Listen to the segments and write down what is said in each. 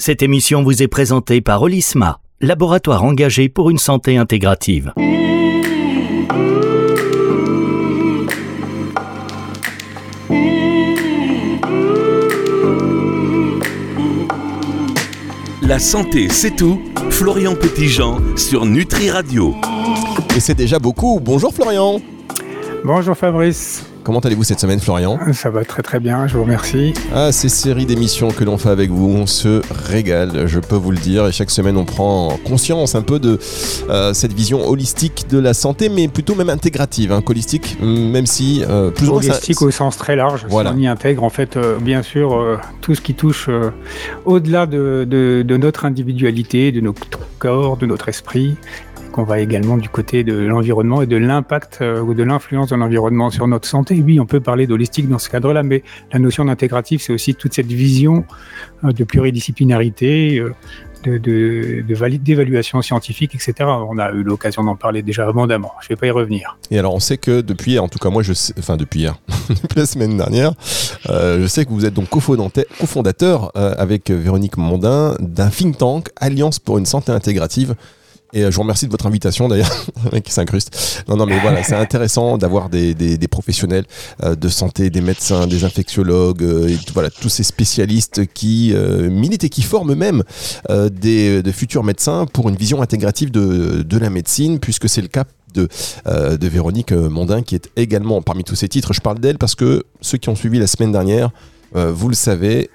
Cette émission vous est présentée par Olisma, laboratoire engagé pour une santé intégrative. La santé, c'est tout. Florian Petitjean sur Nutri Radio. Et c'est déjà beaucoup. Bonjour Florian. Bonjour Fabrice. Comment allez-vous cette semaine, Florian? Ça va très très bien, je vous remercie. Ah, ces séries d'émissions que l'on fait avec vous, on se régale, je peux vous le dire. Et chaque semaine, on prend conscience un peu de euh, cette vision holistique de la santé, mais plutôt même intégrative, hein, holistique, même si euh, plus holistique au sens très large. Voilà. On y intègre en fait, euh, bien sûr, tout ce qui touche au-delà de, de notre individualité, de notre corps, de notre esprit, on va également du côté de l'environnement et de l'impact euh, ou de l'influence de l'environnement sur notre santé. Oui, on peut parler d'holistique dans ce cadre-là, mais la notion d'intégratif, c'est aussi toute cette vision euh, de pluridisciplinarité, euh, de, d'évaluation scientifique, etc. On a eu l'occasion d'en parler déjà abondamment. Je ne vais pas y revenir. Et alors, on sait que depuis, en tout cas moi, je sais, enfin depuis hier, depuis la semaine dernière, je sais que vous êtes donc cofondateur avec Véronique Mondin d'un think tank Alliance pour une santé intégrative. Et euh, je vous remercie de votre invitation d'ailleurs, qui s'incruste. Non, non, mais voilà, c'est intéressant d'avoir des, des, professionnels euh, de santé, des médecins, des infectiologues, euh, et voilà, tous ces spécialistes qui militent et qui forment même des, de futurs médecins pour une vision intégrative de, de la médecine, puisque c'est le cas de, de Véronique Mondin, qui est également parmi tous ces titres. Je parle d'elle parce que ceux qui ont suivi la semaine dernière, vous le savez,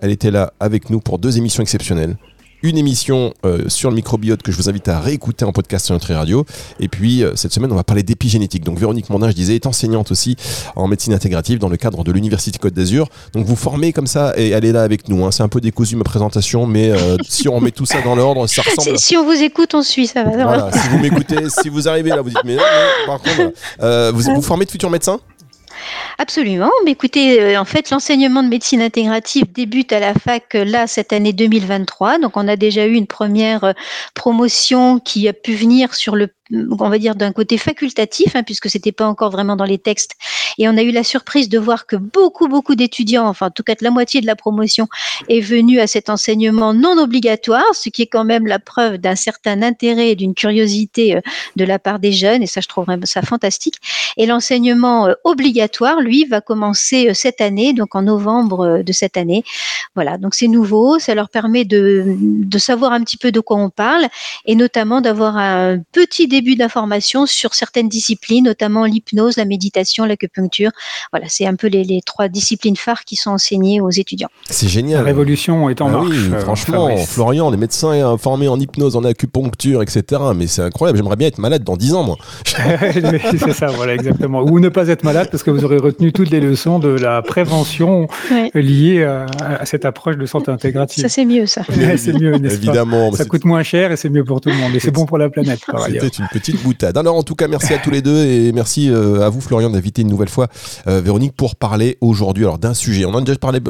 elle était là avec nous pour deux émissions exceptionnelles une émission euh, sur le microbiote que je vous invite à réécouter en podcast sur notre radio. Et puis euh, cette semaine, on va parler d'épigénétique. Donc Véronique Mondin, je disais, est enseignante aussi en médecine intégrative dans le cadre de l'Université Côte d'Azur. Donc vous formez comme ça et elle est là avec nous. Hein. C'est un peu décousu ma présentation, mais euh, si on met tout ça dans l'ordre, ça ressemble. Si on vous écoute, on suit, ça va. Voilà, si vous m'écoutez, si vous arrivez là, vous dites, mais, par contre, vous, vous formez de futurs médecins Absolument. Mais écoutez, euh, en fait, l'enseignement de médecine intégrative débute à la fac euh, là cette année 2023. Donc, on a déjà eu une première euh, promotion qui a pu venir sur le on va dire d'un côté facultatif, hein, puisque c'était pas encore vraiment dans les textes. Et on a eu la surprise de voir que beaucoup, beaucoup d'étudiants, enfin en tout cas la moitié de la promotion, est venue à cet enseignement non obligatoire, ce qui est quand même la preuve d'un certain intérêt et d'une curiosité euh, de la part des jeunes. Et ça, je trouve ça fantastique. Et l'enseignement euh, obligatoire, lui, va commencer euh, cette année, donc en novembre de cette année. Voilà, donc c'est nouveau, ça leur permet de, de savoir un petit peu de quoi on parle et notamment d'avoir un petit début d'information sur certaines disciplines, notamment l'hypnose, la méditation, l'acupuncture. Voilà, c'est un peu les, trois disciplines phares qui sont enseignées aux étudiants. C'est génial. La révolution est en ah marche. Oui, euh, franchement, Florian, les médecins formés en hypnose, en acupuncture, etc. Mais c'est incroyable. J'aimerais bien être malade dans 10 ans, moi. c'est ça, voilà, exactement. Ou ne pas être malade parce que vous aurez retenu toutes les leçons de la prévention liée à, cette approche de santé intégrative. Ça, c'est mieux, ça. c'est mieux, Évidemment. ça coûte moins cher et c'est mieux pour tout le monde. Et c'est bon pour la planète, par ailleurs petite boutade. Alors en tout cas, merci à tous les deux et merci euh, à vous Florian d'inviter une nouvelle fois euh, Véronique pour parler aujourd'hui alors d'un sujet. On en a déjà parlé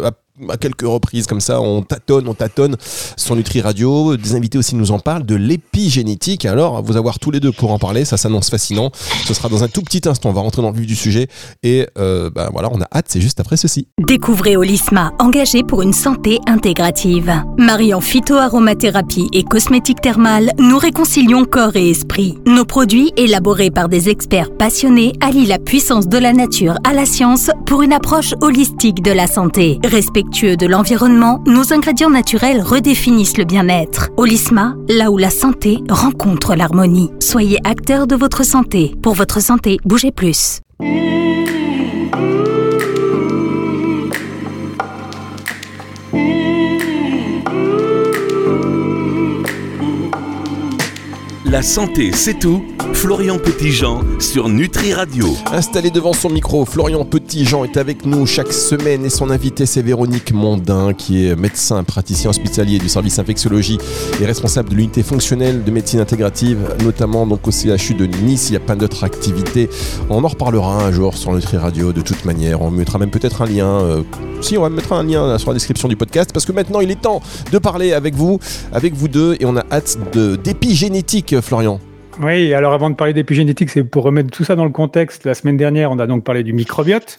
à quelques reprises comme ça, on tâtonne, on tâtonne sur Nutri Radio. Des invités aussi nous en parlent de l'épigénétique. Alors, vous avoir tous les deux pour en parler, ça s'annonce fascinant. Ce sera dans un tout petit instant. On va rentrer dans le vif du sujet et bah, voilà, on a hâte. C'est juste après ceci. Découvrez Olisma, engagé pour une santé intégrative. Mariant phytoaromathérapie et cosmétique thermale, nous réconcilions corps et esprit. Nos produits, élaborés par des experts passionnés, allient la puissance de la nature à la science pour une approche holistique de la santé. De l'environnement, nos ingrédients naturels redéfinissent le bien-être. Olisma, là où la santé rencontre l'harmonie. Soyez acteur de votre santé. Pour votre santé, bougez plus. La santé, c'est tout. Florian Petitjean sur Nutri Radio. Installé devant son micro, Florian Petitjean est avec nous chaque semaine et son invité c'est Véronique Mondin qui est médecin, praticien hospitalier du service infectiologie et responsable de l'unité fonctionnelle de médecine intégrative, notamment donc au CHU de Nice. Il y a plein d'autres activités. On en reparlera un jour sur Nutri Radio de toute manière. On mettra même peut-être un lien. Euh, si, on va mettre un lien sur la description du podcast parce que maintenant il est temps de parler avec vous, avec vous deux et on a hâte d'épigénétique Florian Oui, alors avant de parler d'épigénétique, c'est pour remettre tout ça dans le contexte. La semaine dernière, on a donc parlé du microbiote,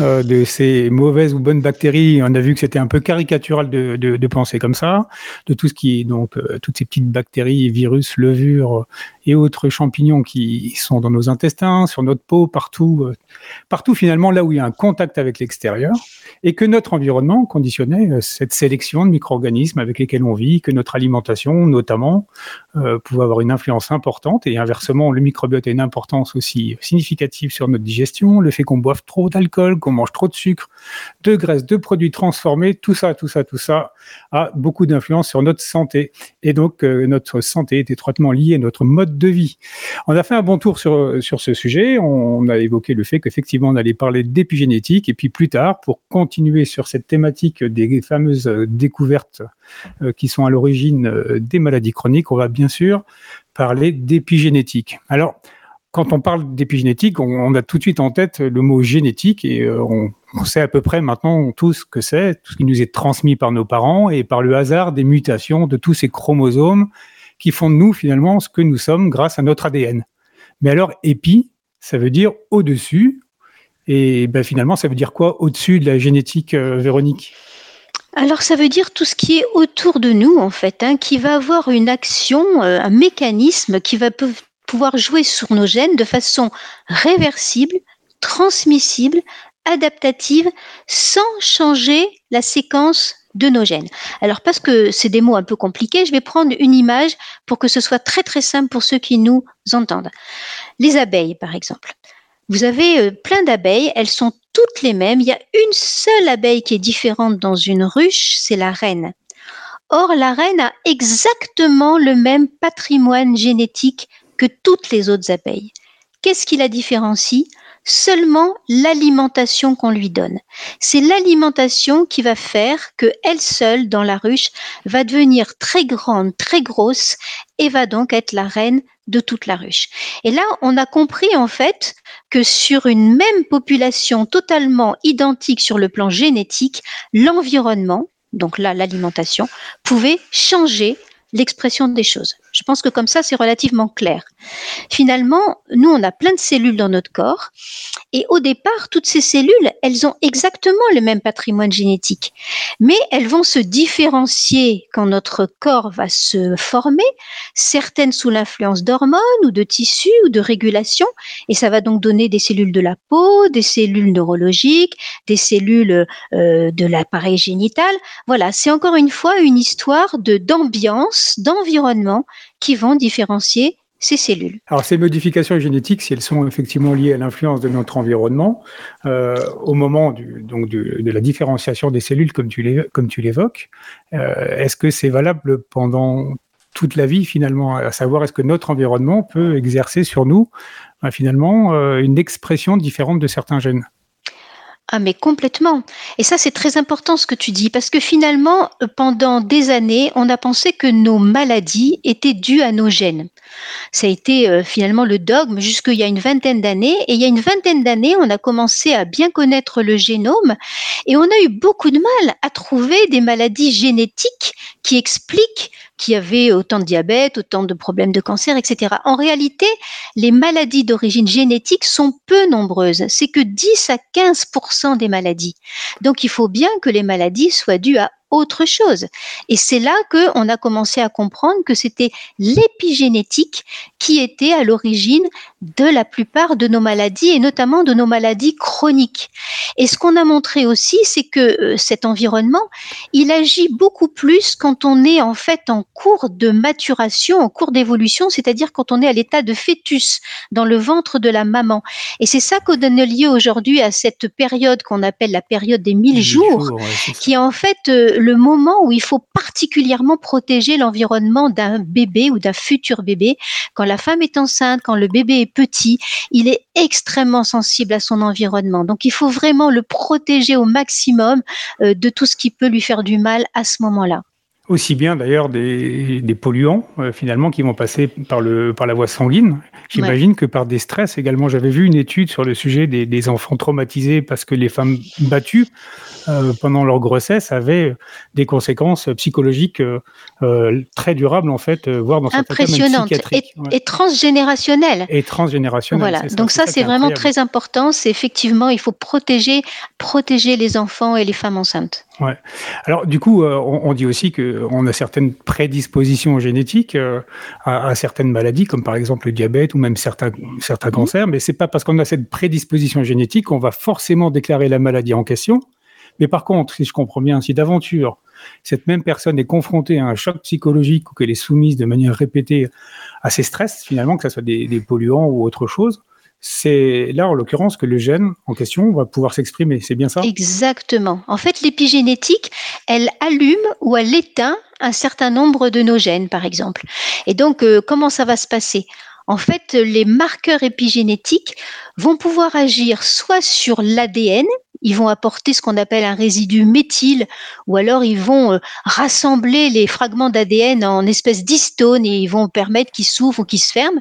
euh, de ces mauvaises ou bonnes bactéries. On a vu que c'était un peu caricatural de, penser comme ça, de tout ce qui est donc euh, toutes ces petites bactéries, virus, levures et autres champignons qui sont dans nos intestins, sur notre peau, partout, euh, partout finalement là où il y a un contact avec l'extérieur, et que notre environnement conditionnait euh, cette sélection de micro-organismes avec lesquels on vit, que notre alimentation notamment euh, pouvait avoir une influence importante, et inversement le microbiote a une importance aussi significative sur notre digestion, le fait qu'on boive trop d'alcool, qu'on mange trop de sucre, de graisse, de produits transformés, tout ça, tout ça, tout ça a beaucoup d'influence sur notre santé, et donc notre santé est étroitement liée à notre mode de vie. On a fait un bon tour sur, sur ce sujet. On a évoqué le fait qu'effectivement, on allait parler d'épigénétique. Et puis plus tard, pour continuer sur cette thématique des fameuses découvertes euh, qui sont à l'origine euh, des maladies chroniques, on va bien sûr parler d'épigénétique. Alors, quand on parle d'épigénétique, on, a tout de suite en tête le mot génétique et euh, on, sait à peu près maintenant tout ce que c'est, tout ce qui nous est transmis par nos parents et par le hasard des mutations de tous ces chromosomes qui font de nous finalement ce que nous sommes grâce à notre ADN. Mais alors, épi, ça veut dire au-dessus. Et ben, finalement, ça veut dire quoi au-dessus de la génétique, euh, Véronique? Alors ça veut dire tout ce qui est autour de nous en fait, hein, qui va avoir une action, euh, un mécanisme qui va pouvoir jouer sur nos gènes de façon réversible, transmissible, adaptative, sans changer la séquence de nos gènes. Alors parce que c'est des mots un peu compliqués, je vais prendre une image pour que ce soit très très simple pour ceux qui nous entendent. Les abeilles par exemple. Vous avez euh, plein d'abeilles, elles sont toutes les mêmes. Il y a une seule abeille qui est différente dans une ruche, c'est la reine. Or, la reine a exactement le même patrimoine génétique que toutes les autres abeilles. Qu'est-ce qui la différencie? Seulement l'alimentation qu'on lui donne. C'est l'alimentation qui va faire que elle seule dans la ruche va devenir très grande, très grosse et va donc être la reine de toute la ruche. Et là, on a compris en fait que sur une même population totalement identique sur le plan génétique, l'environnement, donc là l'alimentation, pouvait changer l'expression des choses. Je pense que comme ça, c'est relativement clair. Finalement, nous, on a plein de cellules dans notre corps. Et au départ, toutes ces cellules, elles ont exactement le même patrimoine génétique. Mais elles vont se différencier quand notre corps va se former, certaines sous l'influence d'hormones ou de tissus ou de régulation. Et ça va donc donner des cellules de la peau, des cellules neurologiques, des cellules euh, de l'appareil génital. Voilà, c'est encore une fois une histoire de d'ambiance, d'environnement qui vont différencier ces cellules. Alors ces modifications génétiques, si elles sont effectivement liées à l'influence de notre environnement, euh, au moment donc de la différenciation des cellules, comme tu l'évoques, euh, est-ce que c'est valable pendant toute la vie finalement? À savoir, est-ce que notre environnement peut exercer sur nous ben, finalement euh, une expression différente de certains gènes? Ah mais complètement. Et ça c'est très important ce que tu dis parce que finalement euh, pendant des années on a pensé que nos maladies étaient dues à nos gènes. Ça a été euh, finalement le dogme jusqu'il y a une vingtaine d'années et il y a une vingtaine d'années on a commencé à bien connaître le génome et on a eu beaucoup de mal à trouver des maladies génétiques qui expliquent qu'il y avait autant de diabète, autant de problèmes de cancer, etc. En réalité, les maladies d'origine génétique sont peu nombreuses. C'est que 10 à 15% des maladies. Donc il faut bien que les maladies soient dues à autre chose. Et c'est là qu'on a commencé à comprendre que c'était l'épigénétique qui était à l'origine de la plupart de nos maladies et notamment de nos maladies chroniques. Et ce qu'on a montré aussi, c'est que euh, cet environnement, il agit beaucoup plus quand on est en fait en cours de maturation, en cours d'évolution, c'est-à-dire quand on est à l'état de fœtus dans le ventre de la maman. Et c'est ça qu'on donne lieu aujourd'hui à cette période qu'on appelle la période des mille jours, qui est en fait euh, le moment où il faut particulièrement protéger l'environnement d'un bébé ou d'un futur bébé. Quand la femme est enceinte, quand le bébé est petit, il est extrêmement sensible à son environnement. Donc il faut vraiment le protéger au maximum euh, de tout ce qui peut lui faire du mal à ce moment-là. Aussi bien d'ailleurs des, des, polluants euh, finalement qui vont passer par, le, par la voie sanguine, j'imagine que par des stress également. J'avais vu une étude sur le sujet des, des enfants traumatisés parce que les femmes battues euh, pendant leur grossesse avaient des conséquences psychologiques euh, très durables en fait, voire dans et, et transgénérationnelles. Et transgénérationnelles. Voilà. Donc ça, c'est vraiment très important. C'est effectivement, il faut protéger, protéger les enfants et les femmes enceintes. Ouais. Alors du coup, on, on dit aussi que on a certaines prédispositions génétiques euh, à, certaines maladies, comme par exemple le diabète ou même certains, certains mhm. cancers, mais c'est pas parce qu'on a cette prédisposition génétique qu'on va forcément déclarer la maladie en question. Mais par contre, si je comprends bien, si d'aventure cette même personne est confrontée à un choc psychologique ou qu'elle est soumise de manière répétée à ces stress, finalement, que ce soit des, des polluants ou autre chose, c'est là, en l'occurrence, que le gène en question va pouvoir s'exprimer. C'est bien ça? Exactement. En fait, l'épigénétique, elle allume ou elle éteint un certain nombre de nos gènes, par exemple. Et donc, euh, comment ça va se passer? En fait, les marqueurs épigénétiques vont pouvoir agir soit sur l'ADN, ils vont apporter ce qu'on appelle un résidu méthyle, ou alors ils vont euh, rassembler les fragments d'ADN en espèces d'histones et ils vont permettre qu'ils s'ouvrent ou qu'ils se ferment,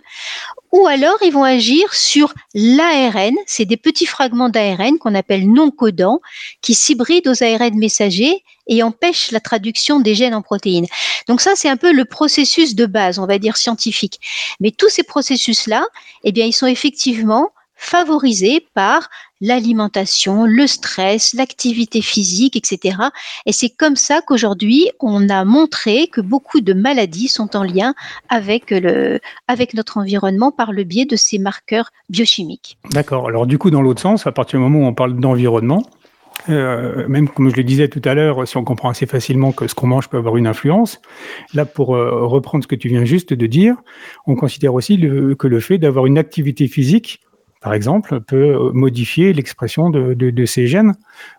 ou alors ils vont agir sur l'ARN, c'est des petits fragments d'ARN qu'on appelle non codants, qui s'hybrident aux ARN messagers et empêchent la traduction des gènes en protéines. Donc ça, c'est un peu le processus de base, on va dire scientifique. Mais tous ces processus-là, eh bien, ils sont effectivement favorisés par l'alimentation, le stress, l'activité physique, etc. Et c'est comme ça qu'aujourd'hui, on a montré que beaucoup de maladies sont en lien avec, le, avec notre environnement par le biais de ces marqueurs biochimiques. D'accord. Alors du coup, dans l'autre sens, à partir du moment où on parle d'environnement, euh, même comme je le disais tout à l'heure, si on comprend assez facilement que ce qu'on mange peut avoir une influence, là pour euh, reprendre ce que tu viens juste de dire, on considère aussi que le fait d'avoir une activité physique par exemple, peut euh, modifier l'expression de, de, ces gènes,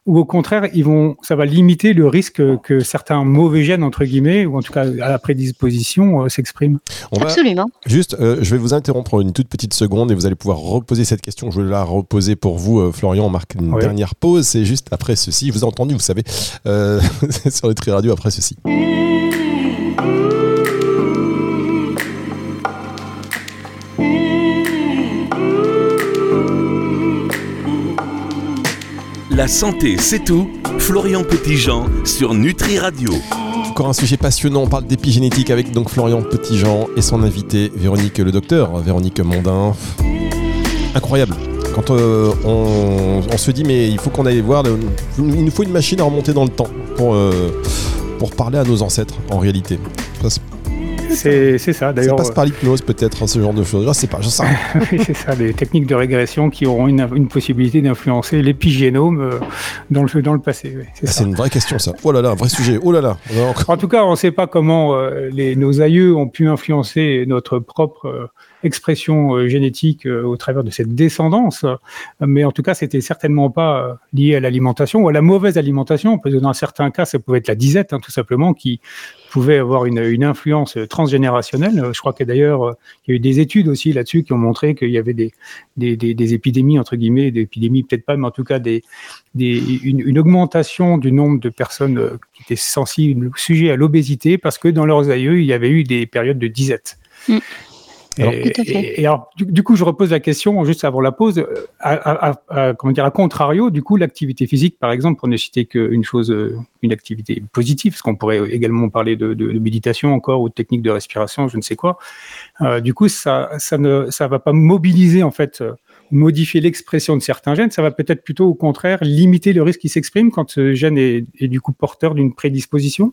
ou au contraire, ils vont, ça va limiter le risque que certains mauvais gènes, entre guillemets, ou en tout cas à la prédisposition, euh, s'expriment. Absolument. Juste, euh, je vais vous interrompre une toute petite seconde et vous allez pouvoir reposer cette question. Je vais la reposer pour vous, Florian. On marque une dernière pause. C'est juste après ceci. vous avez entendu, vous savez, sur le Tri Radio après ceci. La santé, c'est tout. Florian Petitjean sur Nutri Radio. Encore un sujet passionnant, on parle d'épigénétique avec donc Florian Petitjean et son invité Véronique le docteur, Véronique Mondin. Incroyable. Quand euh, on, se dit mais il faut qu'on aille voir, il nous faut une machine à remonter dans le temps pour, euh, pour parler à nos ancêtres en réalité. C'est ça, d'ailleurs. Ça passe par l'hypnose, peut-être, hein, ce genre de choses. Je sais pas, je sais. oui, c'est ça, des techniques de régression qui auront une, une possibilité d'influencer l'épigénome euh, dans, le, dans le passé. Ah, c'est une vraie question, ça. Oh là là, un vrai sujet. Oh là là. En tout cas, on ne sait pas comment euh, les, nos aïeux ont pu influencer notre propre. Expression euh, génétique euh, au travers de cette descendance, mais en tout cas, c'était certainement pas euh, lié à l'alimentation ou à la mauvaise alimentation. Parce que dans certains cas, ça pouvait être la disette, hein, tout simplement, qui pouvait avoir une, influence transgénérationnelle. Je crois que d'ailleurs, il y a eu des études aussi là-dessus qui ont montré qu'il y avait des, épidémies, entre guillemets, des épidémies peut-être pas, mais en tout cas une, augmentation du nombre de personnes qui étaient sensibles, sujet à l'obésité, parce que dans leurs aïeux, il y avait eu des périodes de disette. Et, alors, du, coup, je repose la question juste avant la pause. Euh, à, comment dire, à contrario, du coup, l'activité physique, par exemple, pour ne citer qu'une chose, euh, une activité positive, parce qu'on pourrait également parler de, de, méditation encore ou de technique de respiration, je ne sais quoi. Euh, du coup, ça, ça ne, ça va pas mobiliser en fait, modifier l'expression de certains gènes. Ça va peut-être plutôt, au contraire, limiter le risque qui s'exprime quand ce gène est, est du coup porteur d'une prédisposition.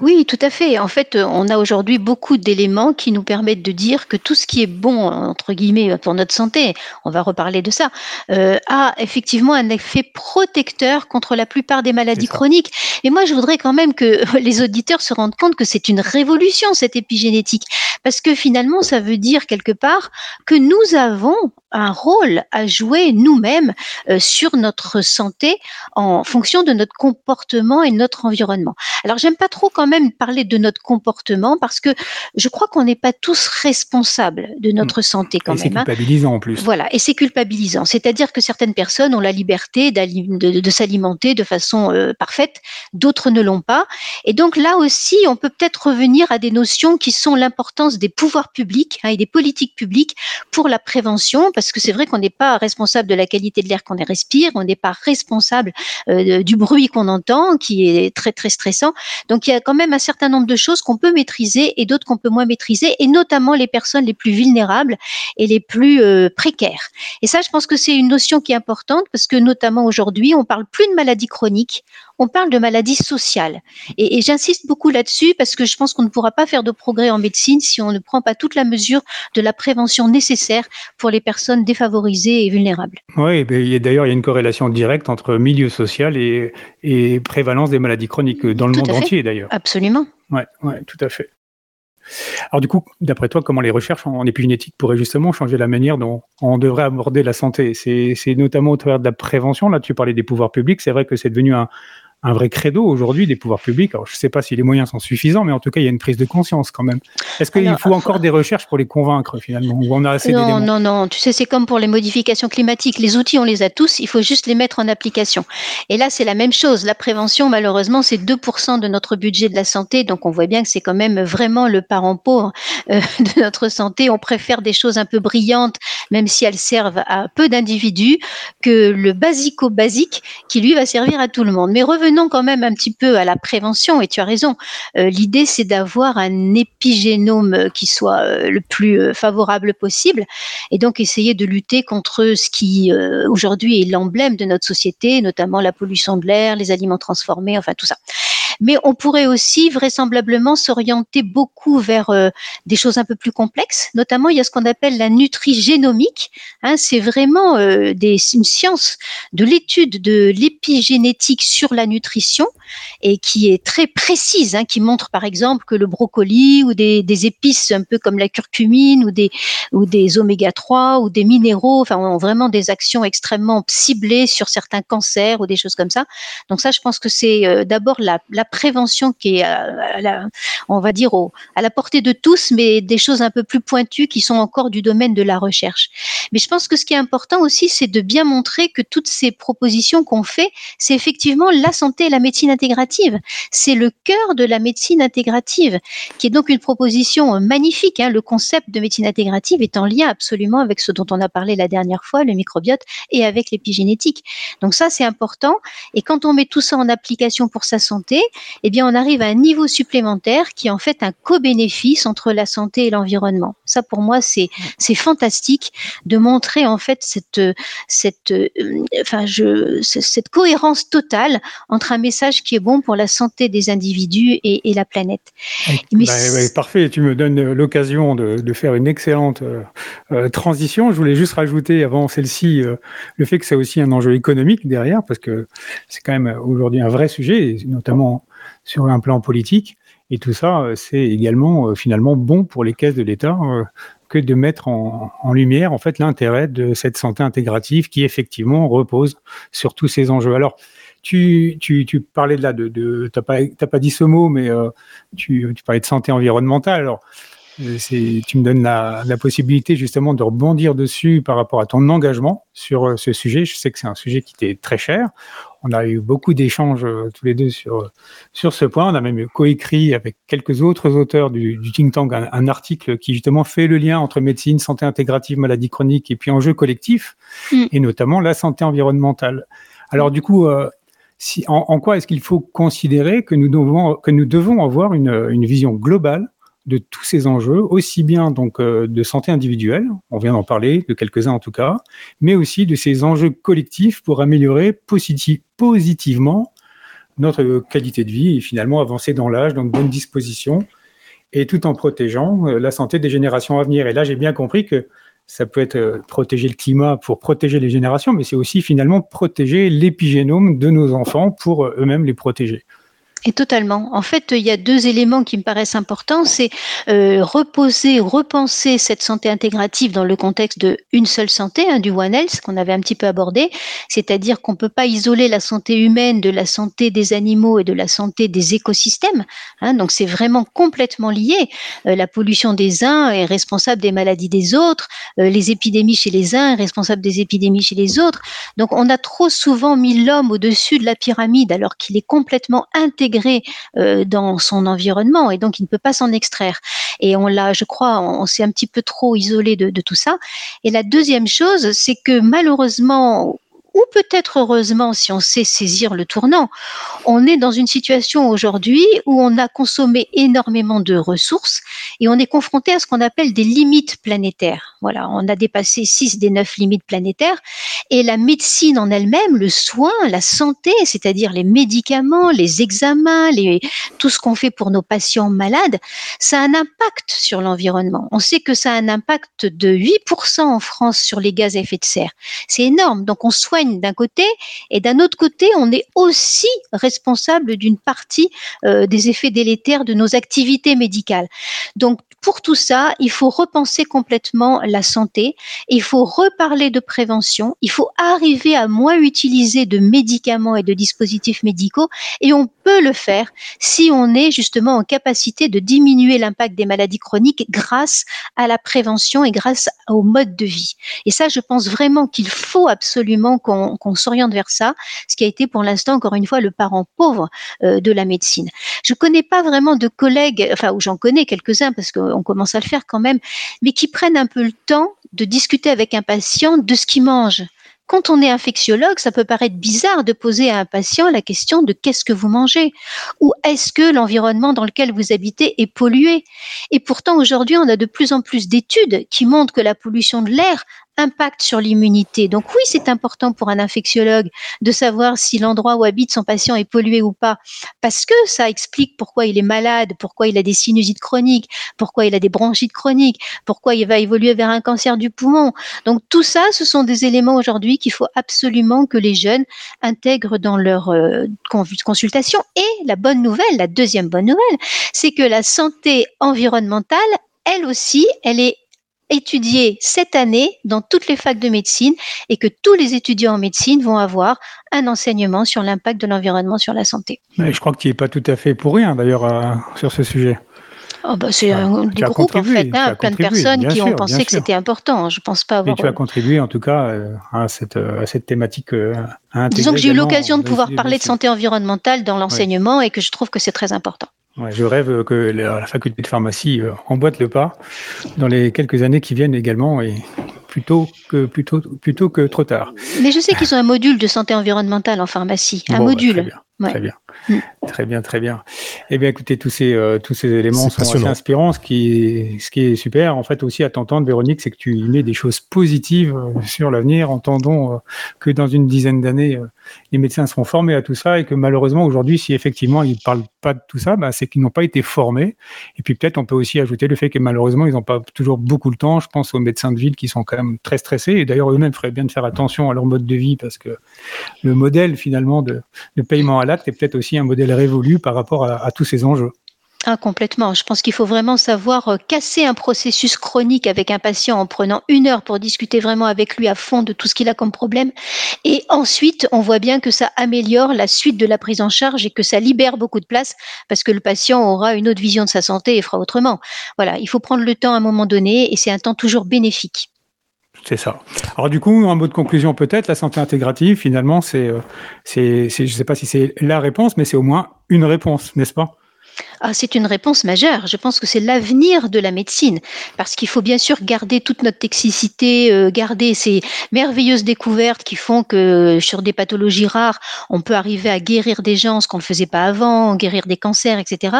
Oui, tout à fait. En fait, on a aujourd'hui beaucoup d'éléments qui nous permettent de dire que tout ce qui est bon, entre guillemets, pour notre santé, on va reparler de ça, euh, a effectivement un effet protecteur contre la plupart des maladies chroniques. Et moi, je voudrais quand même que les auditeurs se rendent compte que c'est une révolution, cette épigénétique. Parce que finalement, ça veut dire quelque part que nous avons un rôle à jouer nous-mêmes euh, sur notre santé en fonction de notre comportement et notre environnement. Alors j'aime pas trop quand même parler de notre comportement parce que je crois qu'on n'est pas tous responsables de hmm. notre santé quand et même. C'est hein. culpabilisant en plus. Voilà, et c'est culpabilisant. C'est-à-dire que certaines personnes ont la liberté de, s'alimenter de façon euh, parfaite, d'autres ne l'ont pas. Et donc là aussi, on peut peut-être revenir à des notions qui sont l'importance des pouvoirs publics hein, et des politiques publiques pour la prévention, parce que c'est vrai qu'on n'est pas responsable de la qualité de l'air qu'on respire, on n'est pas responsable euh, du bruit qu'on entend, qui est très très stressant. Donc il y a quand même un certain nombre de choses qu'on peut maîtriser et d'autres qu'on peut moins maîtriser, et notamment les personnes les plus vulnérables et les plus euh, précaires. Et ça, je pense que c'est une notion qui est importante parce que notamment aujourd'hui, on parle plus de maladies chroniques, on parle de maladies sociales. Et, j'insiste beaucoup là-dessus parce que je pense qu'on ne pourra pas faire de progrès en médecine si on ne prend pas toute la mesure de la prévention nécessaire pour les personnes défavorisées et vulnérables. Oui, d'ailleurs, il y a une corrélation directe entre milieu social et, prévalence des maladies chroniques dans le monde entier, d'ailleurs. Absolument. Oui, ouais, tout à fait. Alors du coup, d'après toi, comment les recherches en épigénétique pourraient justement changer la manière dont on devrait aborder la santé? C'est notamment au travers de la prévention. Là, tu parlais des pouvoirs publics. C'est vrai que c'est devenu un, un vrai credo aujourd'hui des pouvoirs publics. Alors, je ne sais pas si les moyens sont suffisants, mais en tout cas, il y a une prise de conscience quand même. Est-ce qu'il faut encore des recherches pour les convaincre finalement Ou on a assez Non, non, non. Tu sais, c'est comme pour les modifications climatiques. Les outils, on les a tous. Il faut juste les mettre en application. Et là, c'est la même chose. La prévention, malheureusement, c'est 2% de notre budget de la santé. Donc, on voit bien que c'est quand même vraiment le parent pauvre euh, de notre santé. On préfère des choses un peu brillantes, même si elles servent à peu d'individus, que le basico-basique qui, lui, va servir à tout le monde. Mais revenons revenons quand même un petit peu à la prévention, et tu as raison. Euh, l'idée, c'est d'avoir un épigénome qui soit euh, le plus euh, favorable possible, et donc essayer de lutter contre ce qui aujourd'hui est l'emblème de notre société, notamment la pollution de l'air, les aliments transformés, enfin tout ça mais on pourrait aussi vraisemblablement s'orienter beaucoup vers euh, des choses un peu plus complexes. Notamment, il y a ce qu'on appelle la nutrigénomique. Hein, c'est vraiment euh, une science de l'étude de l'épigénétique sur la nutrition et qui est très précise, hein, qui montre par exemple que le brocoli ou des, épices un peu comme la curcumine ou des, ou des oméga 3 ou des minéraux, enfin, ont vraiment des actions extrêmement ciblées sur certains cancers ou des choses comme ça. Donc ça, je pense que c'est euh, d'abord la la prévention qui est, à, on va dire, à la portée de tous, mais des choses un peu plus pointues qui sont encore du domaine de la recherche. Mais je pense que ce qui est important aussi, c'est de bien montrer que toutes ces propositions qu'on fait, c'est effectivement la santé et la médecine intégrative. C'est le cœur de la médecine intégrative, qui est donc une proposition magnifique. Hein. Le concept de médecine intégrative est en lien absolument avec ce dont on a parlé la dernière fois, le microbiote, et avec l'épigénétique. Donc ça, c'est important. Et quand on met tout ça en application pour sa santé, eh bien, on arrive à un niveau supplémentaire qui est en fait un co-bénéfice entre la santé et l'environnement. Ça, pour moi, c'est c'est fantastique de montrer en fait cette cette euh, enfin je cette cohérence totale entre un message qui est bon pour la santé des individus et, et la planète. Mais bah, parfait, tu me donnes l'occasion de, de, faire une excellente euh, euh, transition. Je voulais juste rajouter avant celle-ci le fait que c'est aussi un enjeu économique derrière parce que c'est quand même aujourd'hui un vrai sujet, notamment sur un plan politique. Et tout ça, euh, c'est également euh, finalement bon pour les caisses de l'État euh, que de mettre en, lumière en fait l'intérêt de cette santé intégrative qui effectivement repose sur tous ces enjeux. Alors, tu, parlais de là, de, de t'as pas, pas dit ce mot, mais tu, tu parlais de santé environnementale. Alors, tu me donnes la, la, possibilité justement de rebondir dessus par rapport à ton engagement sur ce sujet. Je sais que c'est un sujet qui t'est très cher. On a eu beaucoup d'échanges euh, tous les deux sur, sur ce point. On a même coécrit avec quelques autres auteurs du, du think tank un, article qui justement fait le lien entre médecine, santé intégrative, maladie chronique et puis enjeux collectifs, mm. et notamment la santé environnementale. Alors du coup, euh, si, en, en, quoi est-ce qu'il faut considérer que nous devons, que nous devons avoir une, une vision globale de tous ces enjeux, aussi bien euh, de santé individuelle, on vient d'en parler, de quelques-uns en tout cas, mais aussi de ces enjeux collectifs pour améliorer positivement notre qualité de vie et finalement avancer dans l'âge, dans de bonnes dispositions, et tout en protégeant euh, la santé des générations à venir. Et là, j'ai bien compris que ça peut être euh, protéger le climat pour protéger les générations, mais c'est aussi finalement protéger l'épigénome de nos enfants pour eux-mêmes les protéger. Et totalement. En fait, il y a deux éléments qui me paraissent importants. C'est euh, reposer, repenser cette santé intégrative dans le contexte de une seule santé, hein, du One Health qu'on avait un petit peu abordé. C'est-à-dire qu'on peut pas isoler la santé humaine de la santé des animaux et de la santé des écosystèmes. Hein, donc c'est vraiment complètement lié. Euh, la pollution des uns est responsable des maladies des autres. Euh, les épidémies chez les uns est responsable des épidémies chez les autres. Donc on a trop souvent mis l'homme au-dessus de la pyramide alors qu'il est complètement intégré euh, dans son environnement et donc il ne peut pas s'en extraire. Et on l'a, je crois, on, s'est un petit peu trop isolé de, de tout ça. Et la deuxième chose, c'est que malheureusement, ou peut-être heureusement si on sait saisir le tournant, on est dans une situation aujourd'hui où on a consommé énormément de ressources et on est confronté à ce qu'on appelle des limites planétaires. Voilà, on a dépassé six des neuf limites planétaires et la médecine en elle-même, le soin, la santé, c'est-à-dire les médicaments, les examens, tout ce qu'on fait pour nos patients malades, ça a un impact sur l'environnement. On sait que ça a un impact de 8% en France sur les gaz à effet de serre. C'est énorme. Donc on soigne d'un côté, et d'un autre côté, on est aussi responsable d'une partie euh, des effets délétères de nos activités médicales. Donc, pour tout ça, il faut repenser complètement la santé, il faut reparler de prévention, il faut arriver à moins utiliser de médicaments et de dispositifs médicaux, et on peut le faire si on est justement en capacité de diminuer l'impact des maladies chroniques grâce à la prévention et grâce au mode de vie. Et ça, je pense vraiment qu'il faut absolument qu'on qu'on s'oriente vers ça, ce qui a été pour l'instant, encore une fois, le parent pauvre euh, de la médecine. Je connais pas vraiment de collègues, enfin, ou j'en connais quelques-uns parce qu'on commence à le faire quand même, mais qui prennent un peu le temps de discuter avec un patient de ce qu'il mange. Quand on est infectiologue, ça peut paraître bizarre de poser à un patient la question de qu'est-ce que vous mangez? Ou est-ce que l'environnement dans lequel vous habitez est pollué? Et pourtant, aujourd'hui, on a de plus en plus d'études qui montrent que la pollution de l'air impact sur l'immunité. Donc oui, c'est important pour un infectiologue de savoir si l'endroit où habite son patient est pollué ou pas, parce que ça explique pourquoi il est malade, pourquoi il a des sinusites chroniques, pourquoi il a des bronchites chroniques, pourquoi il va évoluer vers un cancer du poumon. Donc tout ça, ce sont des éléments aujourd'hui qu'il faut absolument que les jeunes intègrent dans leur euh, consultation. Et la bonne nouvelle, la deuxième bonne nouvelle, c'est que la santé environnementale, elle aussi, elle est étudier cette année dans toutes les facs de médecine et que tous les étudiants en médecine vont avoir un enseignement sur l'impact de l'environnement sur la santé. je crois que tu n'es pas tout à fait pour rien d'ailleurs euh, sur ce sujet. Oh bah c'est un des groupes en fait, hein, plein de personnes qui ont pensé que c'était important. Je pense pas avoir. Mais tu as contribué en tout cas euh, à cette, euh, à cette thématique. Disons que j'ai eu l'occasion de pouvoir parler de santé environnementale dans l'enseignement et que je trouve que c'est très important je rêve que la, faculté de pharmacie euh, emboîte le pas dans les quelques années qui viennent également et plutôt que plutôt plutôt que trop tard. Mais je sais qu'ils ont un module de santé environnementale en pharmacie, un bah, module. Très bien. Très bien, très bien. Eh bien, écoutez, tous ces, euh, tous ces éléments sont assez inspirants. Ce qui, est, ce qui est super, en fait, aussi à t'entendre, Véronique, c'est que tu y mets des choses positives euh, sur l'avenir. Entendons euh, que dans une dizaine d'années, les médecins seront formés à tout ça et que malheureusement, aujourd'hui, si effectivement ils ne parlent pas de tout ça, bah, c'est qu'ils n'ont pas été formés. Et puis peut-être, on peut aussi ajouter le fait que malheureusement, ils n'ont pas toujours beaucoup le temps. Je pense aux médecins de ville qui sont quand même très stressés. Et d'ailleurs, eux-mêmes feraient bien de faire attention à leur mode de vie parce que le modèle, finalement, de, de paiement à l'acte est peut-être aussi un modèle révolu par rapport à, tous ces enjeux. Ah, complètement. Je pense qu'il faut vraiment savoir euh, casser un processus chronique avec un patient en prenant une heure pour discuter vraiment avec lui à fond de tout ce qu'il a comme problème. Et ensuite, on voit bien que ça améliore la suite de la prise en charge et que ça libère beaucoup de place parce que le patient aura une autre vision de sa santé et fera autrement. Voilà, il faut prendre le temps à un moment donné et c'est un temps toujours bénéfique. C'est ça. Alors du coup, en mot de conclusion peut-être, la santé intégrative, finalement, c'est, euh, c'est, je ne sais pas si c'est la réponse, mais c'est au moins une réponse, n'est-ce pas? Ah, c'est une réponse majeure. Je pense que c'est l'avenir de la médecine, parce qu'il faut bien sûr garder toute notre toxicité, euh, garder ces merveilleuses découvertes qui font que sur des pathologies rares, on peut arriver à guérir des gens, ce qu'on ne faisait pas avant, guérir des cancers, etc.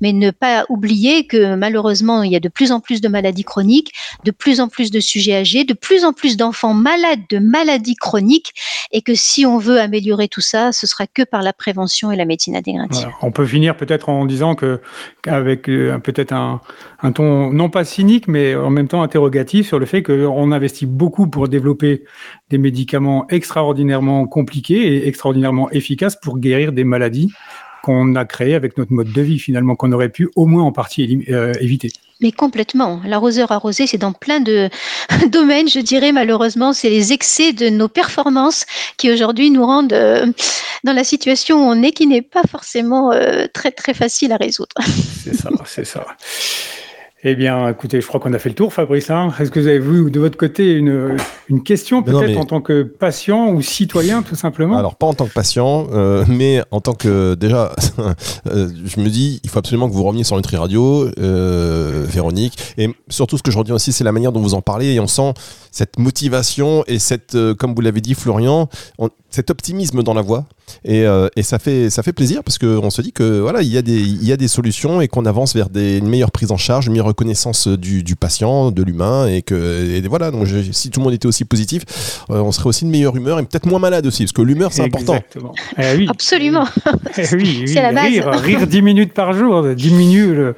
Mais ne pas oublier que malheureusement, il y a de plus en plus de maladies chroniques, de plus en plus de sujets âgés, de plus en plus d'enfants malades de maladies chroniques, et que si on veut améliorer tout ça, ce sera que par la prévention et la médecine intégrative. On peut finir peut-être en disant que avec euh, peut-être un, ton non pas cynique, mais en même temps interrogatif sur le fait qu'on investit beaucoup pour développer des médicaments extraordinairement compliqués et extraordinairement efficaces pour guérir des maladies qu'on a créé avec notre mode de vie finalement, qu'on aurait pu au moins en partie éviter. Mais complètement. L'arroseur arrosé, c'est dans plein de domaines, je dirais malheureusement, c'est les excès de nos performances qui aujourd'hui nous rendent dans la situation où on est, qui n'est pas forcément très très facile à résoudre. C'est ça, c'est ça. Eh bien, écoutez, je crois qu'on a fait le tour, Fabrice. Hein. Est-ce que vous avez vu de votre côté une, une question peut-être en tant que patient ou citoyen, tout simplement? Alors, pas en tant que patient, euh, mais en tant que déjà, euh, je me dis, il faut absolument que vous reveniez sur Nutri Radio, euh, Véronique. Et surtout, ce que je retiens aussi, c'est la manière dont vous en parlez et on sent cette motivation et cette, comme vous l'avez dit, Florian, cet optimisme dans la voix. Et, et, ça, fait, ça fait plaisir parce qu'on se dit que voilà, il y, a des, il y a des solutions et qu'on avance vers des, une meilleure prise en charge, une meilleure reconnaissance du, du patient, de l'humain. Et que et voilà, donc si tout le monde était aussi positif, euh, on serait aussi de meilleure humeur et peut-être moins malade aussi, parce que l'humeur c'est important. Eh oui. Absolument. Eh oui, c'est la base. Rire, rire 10 minutes par jour diminue le,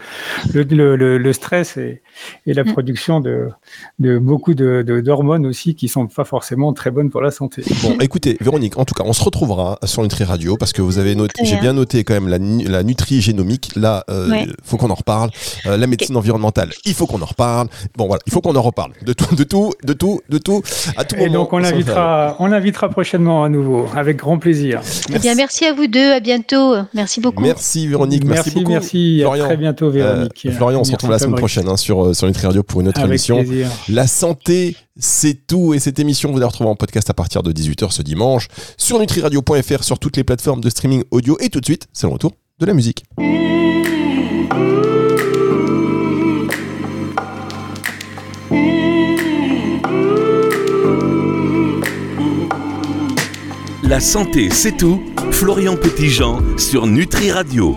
le, le, le stress et, et la mm. production de, de beaucoup d'hormones de, d'hormones aussi qui sont pas forcément très bonnes pour la santé. Bon, écoutez, Véronique, en tout cas, on se retrouvera sur Nutri Radio parce que vous avez noté, j'ai bien noté quand même la, la nutri-génomique. Là, il euh, faut qu'on en reparle. Euh, la médecine environnementale, il faut qu'on en reparle. Bon, voilà, il faut qu'on en reparle de tout, de tout, de tout, de tout, à tout Et donc, on l'invitera, on l'invitera prochainement à nouveau, avec grand plaisir. Merci. Eh bien, merci à vous deux, à bientôt. Merci beaucoup. Merci Véronique, merci, beaucoup. Merci, Florian. à très bientôt Véronique. Euh, Florian, on se retrouve la semaine prochaine hein, sur, sur Nutri Radio pour une autre émission. La santé, c'est tout. Et cette émission, vous allez retrouver en podcast à partir de 18h ce dimanche sur nutriradio.fr, sur toutes les plateformes de streaming audio. Et tout de suite, c'est le retour de la musique. La santé, c'est tout. Florian Petitjean sur Nutri Radio.